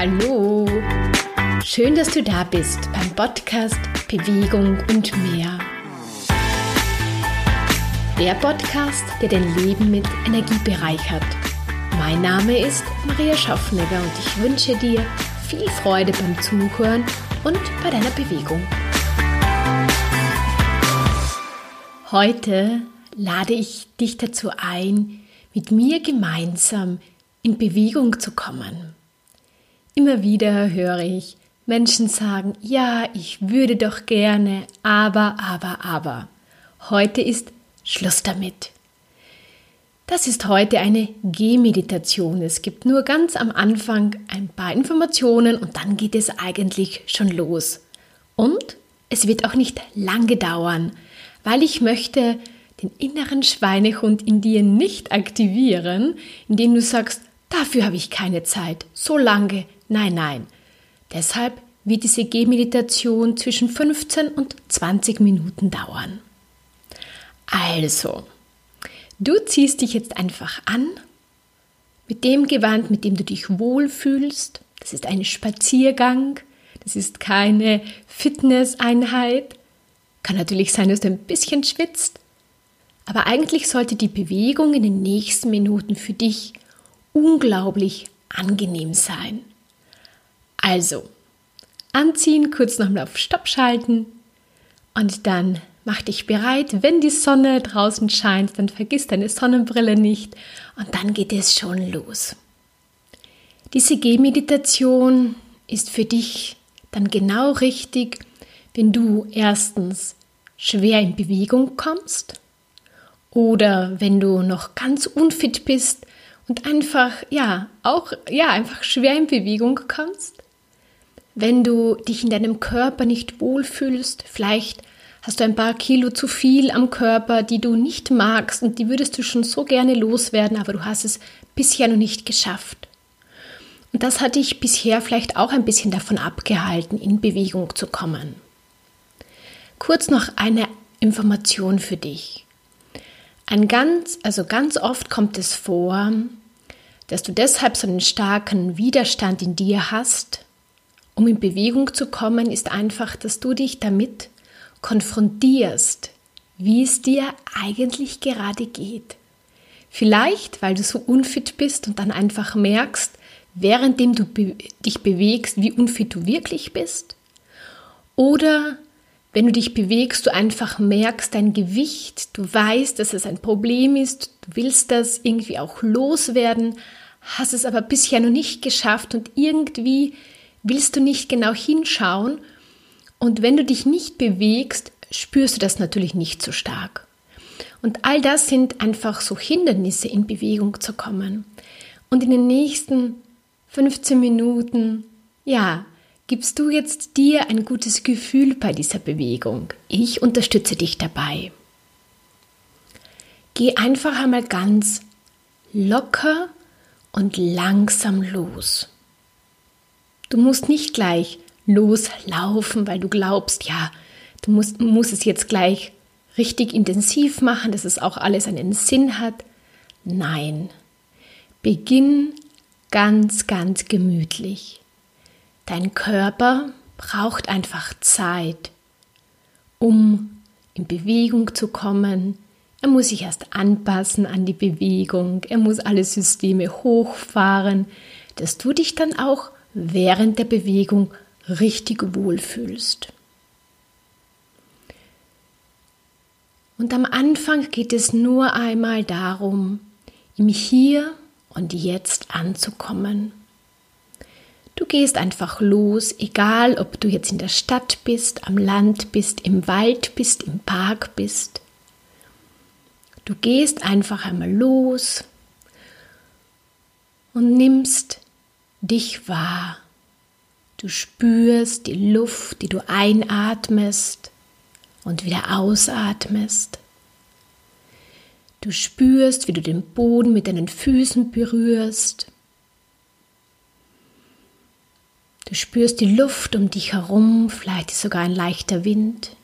Hallo! Schön, dass du da bist beim Podcast Bewegung und mehr. Der Podcast, der dein Leben mit Energie bereichert. Mein Name ist Maria Schaffnegger und ich wünsche dir viel Freude beim Zuhören und bei deiner Bewegung. Heute lade ich dich dazu ein, mit mir gemeinsam in Bewegung zu kommen. Immer wieder höre ich Menschen sagen, ja, ich würde doch gerne, aber, aber, aber. Heute ist Schluss damit. Das ist heute eine Gehmeditation. Es gibt nur ganz am Anfang ein paar Informationen und dann geht es eigentlich schon los. Und es wird auch nicht lange dauern, weil ich möchte den inneren Schweinehund in dir nicht aktivieren, indem du sagst, dafür habe ich keine Zeit, so lange, nein, nein. Deshalb wird diese Gehmeditation zwischen 15 und 20 Minuten dauern. Also, du ziehst dich jetzt einfach an mit dem Gewand, mit dem du dich wohlfühlst. Das ist ein Spaziergang, das ist keine Fitnesseinheit. Kann natürlich sein, dass du ein bisschen schwitzt, aber eigentlich sollte die Bewegung in den nächsten Minuten für dich unglaublich angenehm sein. Also, anziehen, kurz nochmal auf Stopp schalten und dann mach dich bereit. Wenn die Sonne draußen scheint, dann vergiss deine Sonnenbrille nicht und dann geht es schon los. Diese Gehmeditation ist für dich dann genau richtig, wenn du erstens schwer in Bewegung kommst oder wenn du noch ganz unfit bist und einfach, ja, auch, ja, einfach schwer in Bewegung kommst. Wenn du dich in deinem Körper nicht wohlfühlst, vielleicht hast du ein paar Kilo zu viel am Körper, die du nicht magst und die würdest du schon so gerne loswerden, aber du hast es bisher noch nicht geschafft. Und das hat dich bisher vielleicht auch ein bisschen davon abgehalten, in Bewegung zu kommen. Kurz noch eine Information für dich. Ein ganz, also ganz oft kommt es vor, dass du deshalb so einen starken Widerstand in dir hast, um in Bewegung zu kommen, ist einfach, dass du dich damit konfrontierst, wie es dir eigentlich gerade geht. Vielleicht, weil du so unfit bist und dann einfach merkst, währenddem du be dich bewegst, wie unfit du wirklich bist. Oder wenn du dich bewegst, du einfach merkst dein Gewicht, du weißt, dass es ein Problem ist, du willst das irgendwie auch loswerden, hast es aber bisher noch nicht geschafft und irgendwie willst du nicht genau hinschauen und wenn du dich nicht bewegst, spürst du das natürlich nicht so stark. Und all das sind einfach so Hindernisse, in Bewegung zu kommen. Und in den nächsten 15 Minuten, ja, gibst du jetzt dir ein gutes Gefühl bei dieser Bewegung. Ich unterstütze dich dabei. Geh einfach einmal ganz locker und langsam los. Du musst nicht gleich loslaufen, weil du glaubst, ja, du musst, musst es jetzt gleich richtig intensiv machen, dass es auch alles einen Sinn hat. Nein, beginn ganz, ganz gemütlich. Dein Körper braucht einfach Zeit, um in Bewegung zu kommen. Er muss sich erst anpassen an die Bewegung. Er muss alle Systeme hochfahren, dass du dich dann auch während der Bewegung richtig wohlfühlst. Und am Anfang geht es nur einmal darum, im Hier und Jetzt anzukommen. Du gehst einfach los, egal ob du jetzt in der Stadt bist, am Land bist, im Wald bist, im Park bist. Du gehst einfach einmal los und nimmst dich wahr. Du spürst die Luft, die du einatmest und wieder ausatmest. Du spürst, wie du den Boden mit deinen Füßen berührst. Du spürst die Luft um dich herum, vielleicht ist sogar ein leichter Wind.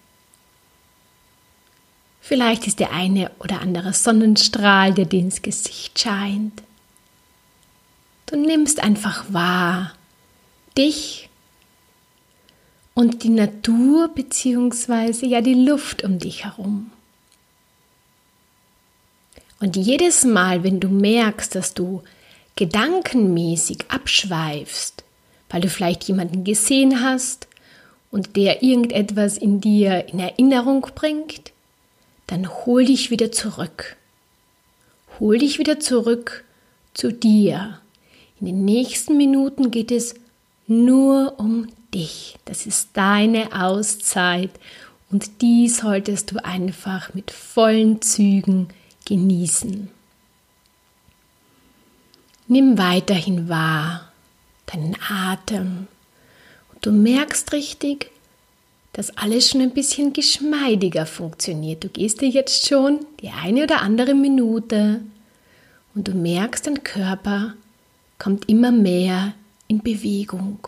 Vielleicht ist der eine oder andere Sonnenstrahl, der dir ins Gesicht scheint. Du nimmst einfach wahr, dich und die Natur bzw. ja die Luft um dich herum. Und jedes Mal, wenn du merkst, dass du gedankenmäßig abschweifst, weil du vielleicht jemanden gesehen hast und der irgendetwas in dir in Erinnerung bringt, dann hol dich wieder zurück. Hol dich wieder zurück zu dir. In den nächsten Minuten geht es nur um dich. Das ist deine Auszeit und die solltest du einfach mit vollen Zügen genießen. Nimm weiterhin wahr deinen Atem und du merkst richtig, dass alles schon ein bisschen geschmeidiger funktioniert. Du gehst dir jetzt schon die eine oder andere Minute und du merkst, dein Körper kommt immer mehr in Bewegung.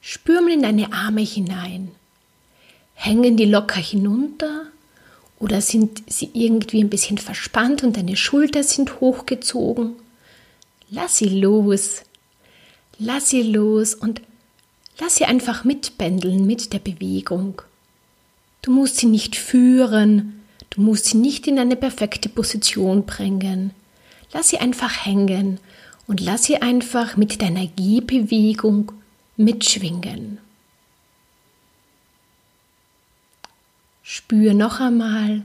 Spür mal in deine Arme hinein. Hängen die locker hinunter oder sind sie irgendwie ein bisschen verspannt und deine Schulter sind hochgezogen? Lass sie los. Lass sie los und lass sie einfach mitpendeln mit der Bewegung. Du musst sie nicht führen, du musst sie nicht in eine perfekte Position bringen. Lass sie einfach hängen und lass sie einfach mit deiner Gehbewegung mitschwingen. Spür noch einmal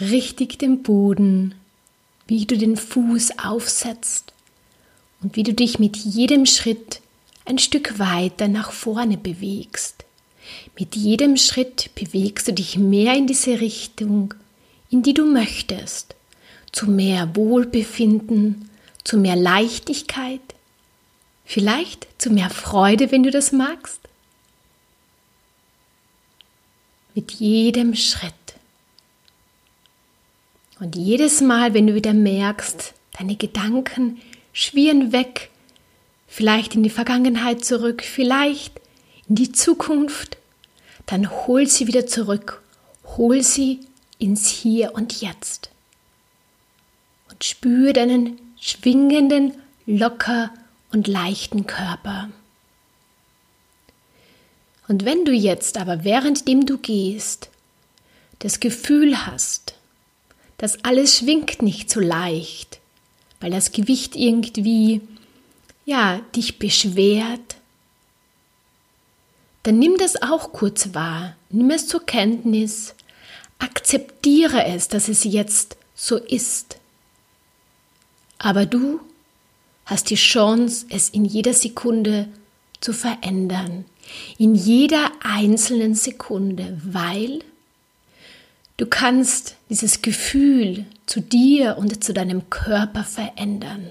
richtig den Boden, wie du den Fuß aufsetzt und wie du dich mit jedem Schritt ein Stück weiter nach vorne bewegst. Mit jedem Schritt bewegst du dich mehr in diese Richtung, in die du möchtest, zu mehr Wohlbefinden, zu mehr Leichtigkeit, Vielleicht zu mehr Freude, wenn du das magst? Mit jedem Schritt. Und jedes Mal, wenn du wieder merkst, deine Gedanken schwirren weg, vielleicht in die Vergangenheit zurück, vielleicht in die Zukunft, dann hol sie wieder zurück, hol sie ins Hier und Jetzt. Und spür deinen schwingenden, locker und leichten Körper. Und wenn du jetzt aber währenddem du gehst, das Gefühl hast, dass alles schwingt nicht so leicht, weil das Gewicht irgendwie, ja, dich beschwert, dann nimm das auch kurz wahr, nimm es zur Kenntnis, akzeptiere es, dass es jetzt so ist. Aber du hast die Chance, es in jeder Sekunde zu verändern. In jeder einzelnen Sekunde, weil du kannst dieses Gefühl zu dir und zu deinem Körper verändern.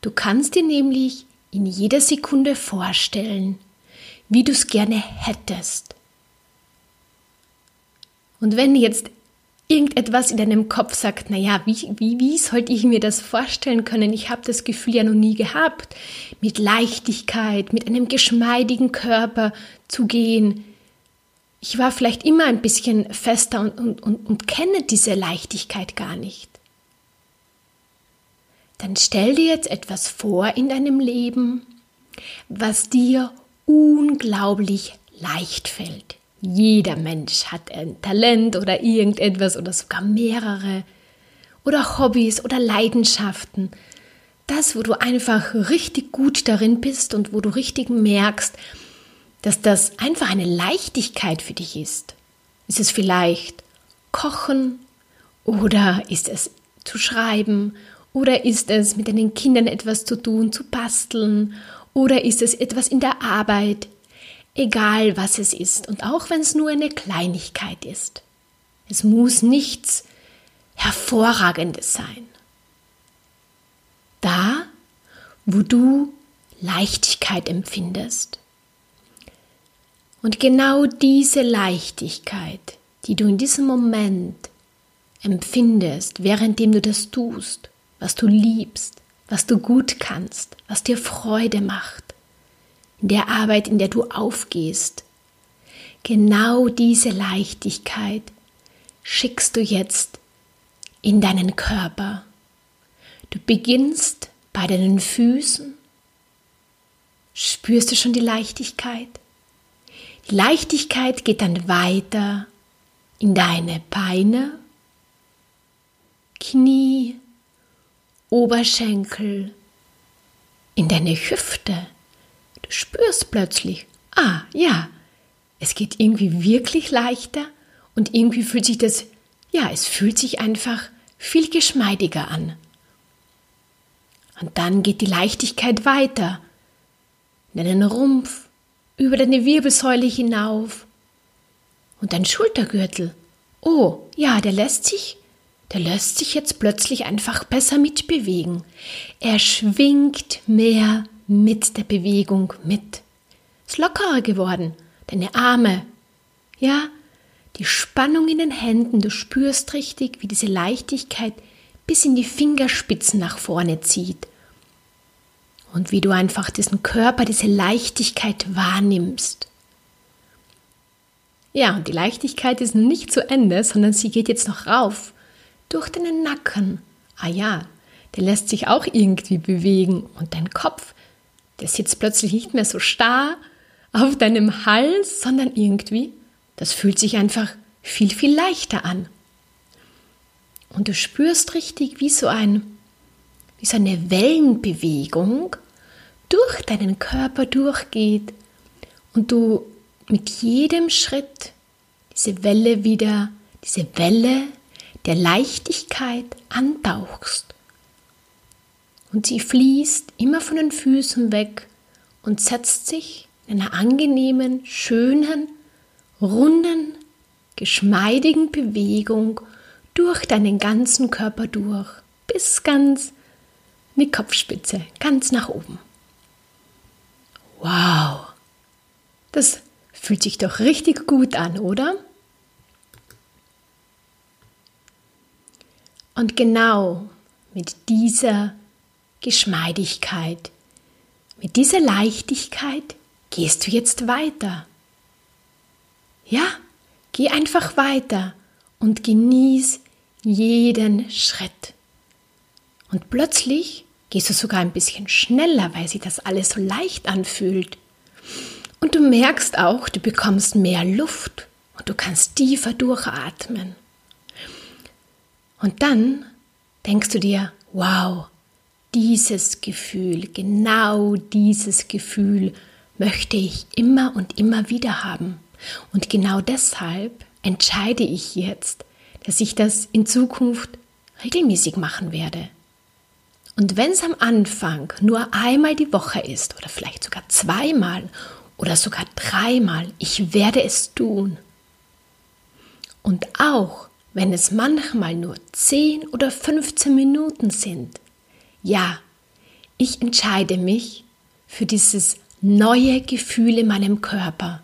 Du kannst dir nämlich in jeder Sekunde vorstellen, wie du es gerne hättest. Und wenn jetzt irgendetwas in deinem Kopf sagt, naja, wie, wie, wie sollte ich mir das vorstellen können? Ich habe das Gefühl ja noch nie gehabt, mit Leichtigkeit, mit einem geschmeidigen Körper zu gehen. Ich war vielleicht immer ein bisschen fester und, und, und, und kenne diese Leichtigkeit gar nicht. Dann stell dir jetzt etwas vor in deinem Leben, was dir unglaublich leicht fällt. Jeder Mensch hat ein Talent oder irgendetwas oder sogar mehrere oder Hobbys oder Leidenschaften. Das, wo du einfach richtig gut darin bist und wo du richtig merkst, dass das einfach eine Leichtigkeit für dich ist. Ist es vielleicht Kochen oder ist es zu schreiben oder ist es mit deinen Kindern etwas zu tun, zu basteln oder ist es etwas in der Arbeit? Egal was es ist und auch wenn es nur eine Kleinigkeit ist. Es muss nichts Hervorragendes sein. Da, wo du Leichtigkeit empfindest. Und genau diese Leichtigkeit, die du in diesem Moment empfindest, währenddem du das tust, was du liebst, was du gut kannst, was dir Freude macht, in der Arbeit, in der du aufgehst. Genau diese Leichtigkeit schickst du jetzt in deinen Körper. Du beginnst bei deinen Füßen spürst du schon die Leichtigkeit? Die Leichtigkeit geht dann weiter in deine Beine, Knie, Oberschenkel, in deine Hüfte. Spürst plötzlich, ah ja, es geht irgendwie wirklich leichter und irgendwie fühlt sich das, ja, es fühlt sich einfach viel geschmeidiger an. Und dann geht die Leichtigkeit weiter in deinen Rumpf, über deine Wirbelsäule hinauf und dein Schultergürtel. Oh, ja, der lässt sich, der lässt sich jetzt plötzlich einfach besser mitbewegen. Er schwingt mehr mit der Bewegung mit. Ist lockerer geworden. Deine Arme. Ja, die Spannung in den Händen, du spürst richtig, wie diese Leichtigkeit bis in die Fingerspitzen nach vorne zieht und wie du einfach diesen Körper, diese Leichtigkeit wahrnimmst. Ja, und die Leichtigkeit ist nicht zu Ende, sondern sie geht jetzt noch rauf durch deinen Nacken. Ah ja, der lässt sich auch irgendwie bewegen und dein Kopf, der sitzt plötzlich nicht mehr so starr auf deinem Hals, sondern irgendwie, das fühlt sich einfach viel, viel leichter an. Und du spürst richtig, wie so ein, wie so eine Wellenbewegung durch deinen Körper durchgeht und du mit jedem Schritt diese Welle wieder, diese Welle der Leichtigkeit antauchst. Und sie fließt immer von den Füßen weg und setzt sich in einer angenehmen, schönen, runden, geschmeidigen Bewegung durch deinen ganzen Körper durch, bis ganz in die Kopfspitze, ganz nach oben. Wow, das fühlt sich doch richtig gut an, oder? Und genau mit dieser Geschmeidigkeit, mit dieser Leichtigkeit gehst du jetzt weiter. Ja, geh einfach weiter und genieß jeden Schritt. Und plötzlich gehst du sogar ein bisschen schneller, weil sich das alles so leicht anfühlt. Und du merkst auch, du bekommst mehr Luft und du kannst tiefer durchatmen. Und dann denkst du dir, wow, dieses Gefühl, genau dieses Gefühl möchte ich immer und immer wieder haben. Und genau deshalb entscheide ich jetzt, dass ich das in Zukunft regelmäßig machen werde. Und wenn es am Anfang nur einmal die Woche ist oder vielleicht sogar zweimal oder sogar dreimal, ich werde es tun. Und auch wenn es manchmal nur 10 oder 15 Minuten sind, ja, ich entscheide mich für dieses neue Gefühl in meinem Körper.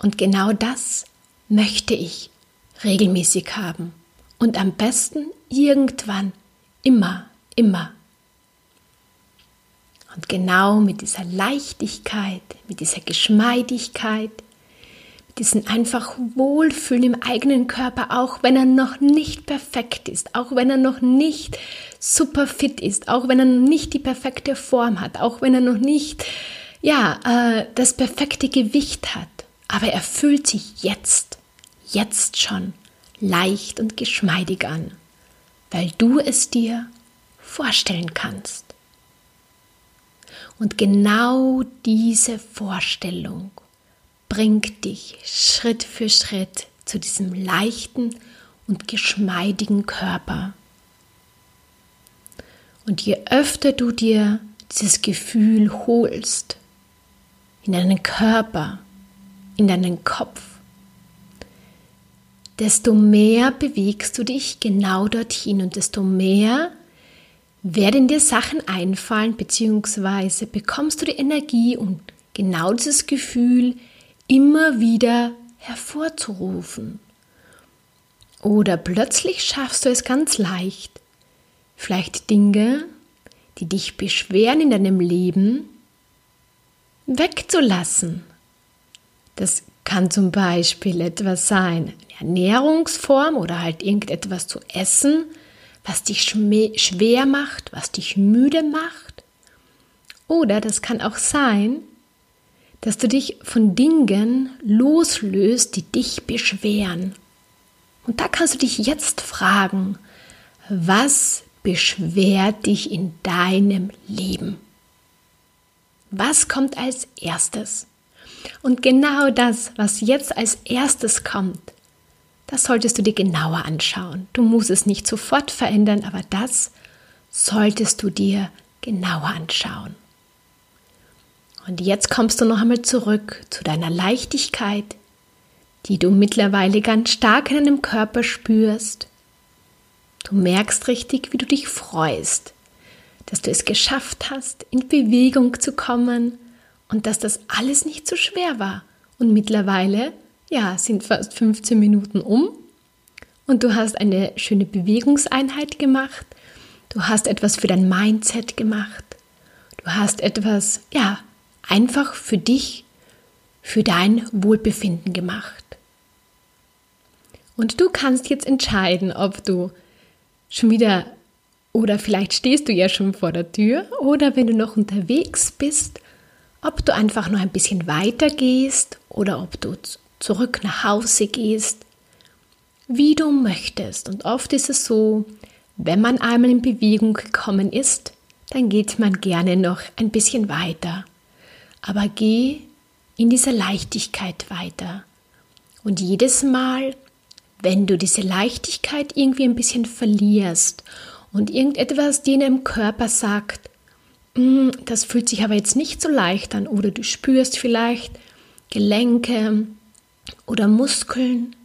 Und genau das möchte ich regelmäßig haben und am besten irgendwann immer immer. Und genau mit dieser Leichtigkeit, mit dieser Geschmeidigkeit, mit diesem einfach Wohlfühlen im eigenen Körper, auch wenn er noch nicht perfekt ist, auch wenn er noch nicht super fit ist, auch wenn er noch nicht die perfekte Form hat, auch wenn er noch nicht ja, äh, das perfekte Gewicht hat. Aber er fühlt sich jetzt, jetzt schon leicht und geschmeidig an, weil du es dir vorstellen kannst. Und genau diese Vorstellung bringt dich Schritt für Schritt zu diesem leichten und geschmeidigen Körper. Und je öfter du dir dieses Gefühl holst, in deinen Körper, in deinen Kopf, desto mehr bewegst du dich genau dorthin und desto mehr werden dir Sachen einfallen, beziehungsweise bekommst du die Energie und genau dieses Gefühl immer wieder hervorzurufen. Oder plötzlich schaffst du es ganz leicht, vielleicht Dinge, die dich beschweren in deinem Leben, wegzulassen. Das kann zum Beispiel etwas sein, eine Ernährungsform oder halt irgendetwas zu essen, was dich schwer macht, was dich müde macht. Oder das kann auch sein, dass du dich von Dingen loslöst, die dich beschweren. Und da kannst du dich jetzt fragen, was beschwert dich in deinem Leben? Was kommt als erstes? Und genau das, was jetzt als erstes kommt, das solltest du dir genauer anschauen. Du musst es nicht sofort verändern, aber das solltest du dir genauer anschauen. Und jetzt kommst du noch einmal zurück zu deiner Leichtigkeit, die du mittlerweile ganz stark in deinem Körper spürst. Du merkst richtig, wie du dich freust, dass du es geschafft hast, in Bewegung zu kommen und dass das alles nicht so schwer war. Und mittlerweile, ja, sind fast 15 Minuten um und du hast eine schöne Bewegungseinheit gemacht. Du hast etwas für dein Mindset gemacht. Du hast etwas, ja, einfach für dich, für dein Wohlbefinden gemacht. Und du kannst jetzt entscheiden, ob du schon wieder oder vielleicht stehst du ja schon vor der Tür oder wenn du noch unterwegs bist, ob du einfach noch ein bisschen weiter gehst oder ob du zurück nach Hause gehst, wie du möchtest. Und oft ist es so, wenn man einmal in Bewegung gekommen ist, dann geht man gerne noch ein bisschen weiter aber geh in dieser Leichtigkeit weiter. Und jedes Mal, wenn du diese Leichtigkeit irgendwie ein bisschen verlierst und irgendetwas dir in deinem Körper sagt, hm, das fühlt sich aber jetzt nicht so leicht an oder du spürst vielleicht Gelenke oder Muskeln,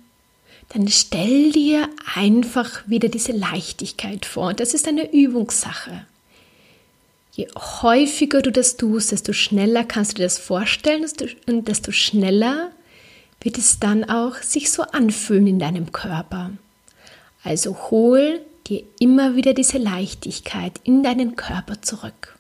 dann stell dir einfach wieder diese Leichtigkeit vor. Und das ist eine Übungssache. Je häufiger du das tust, desto schneller kannst du dir das vorstellen und desto schneller wird es dann auch sich so anfühlen in deinem Körper. Also hol dir immer wieder diese Leichtigkeit in deinen Körper zurück.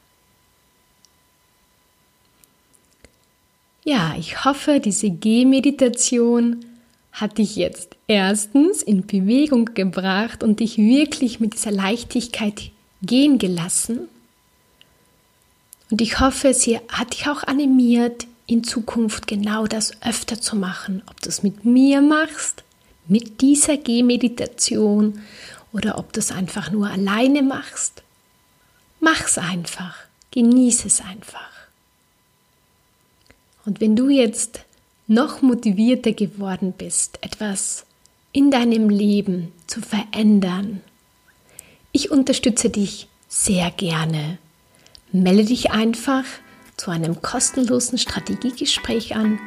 Ja, ich hoffe, diese Gehmeditation hat dich jetzt erstens in Bewegung gebracht und dich wirklich mit dieser Leichtigkeit gehen gelassen. Und ich hoffe, sie hat dich auch animiert, in Zukunft genau das öfter zu machen. Ob du es mit mir machst, mit dieser Gehmeditation oder ob du es einfach nur alleine machst. Mach's einfach. Genieße es einfach. Und wenn du jetzt noch motivierter geworden bist, etwas in deinem Leben zu verändern, ich unterstütze dich sehr gerne Melde dich einfach zu einem kostenlosen Strategiegespräch an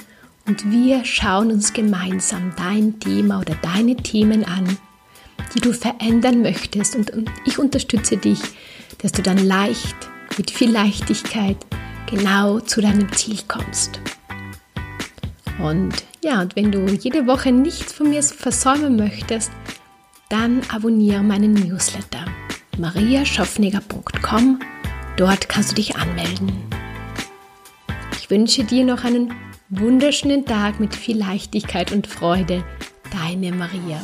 und wir schauen uns gemeinsam dein Thema oder deine Themen an, die du verändern möchtest und, ich unterstütze dich, dass du dann leicht, mit viel Leichtigkeit genau zu deinem Ziel kommst. Und ja, und wenn du jede Woche nichts von mir versäumen möchtest, dann abonniere meinen Newsletter mariaschoffneger.com Dort kannst du dich anmelden. Wünsche dir noch einen wunderschönen Tag mit viel Leichtigkeit und Freude. Deine Maria.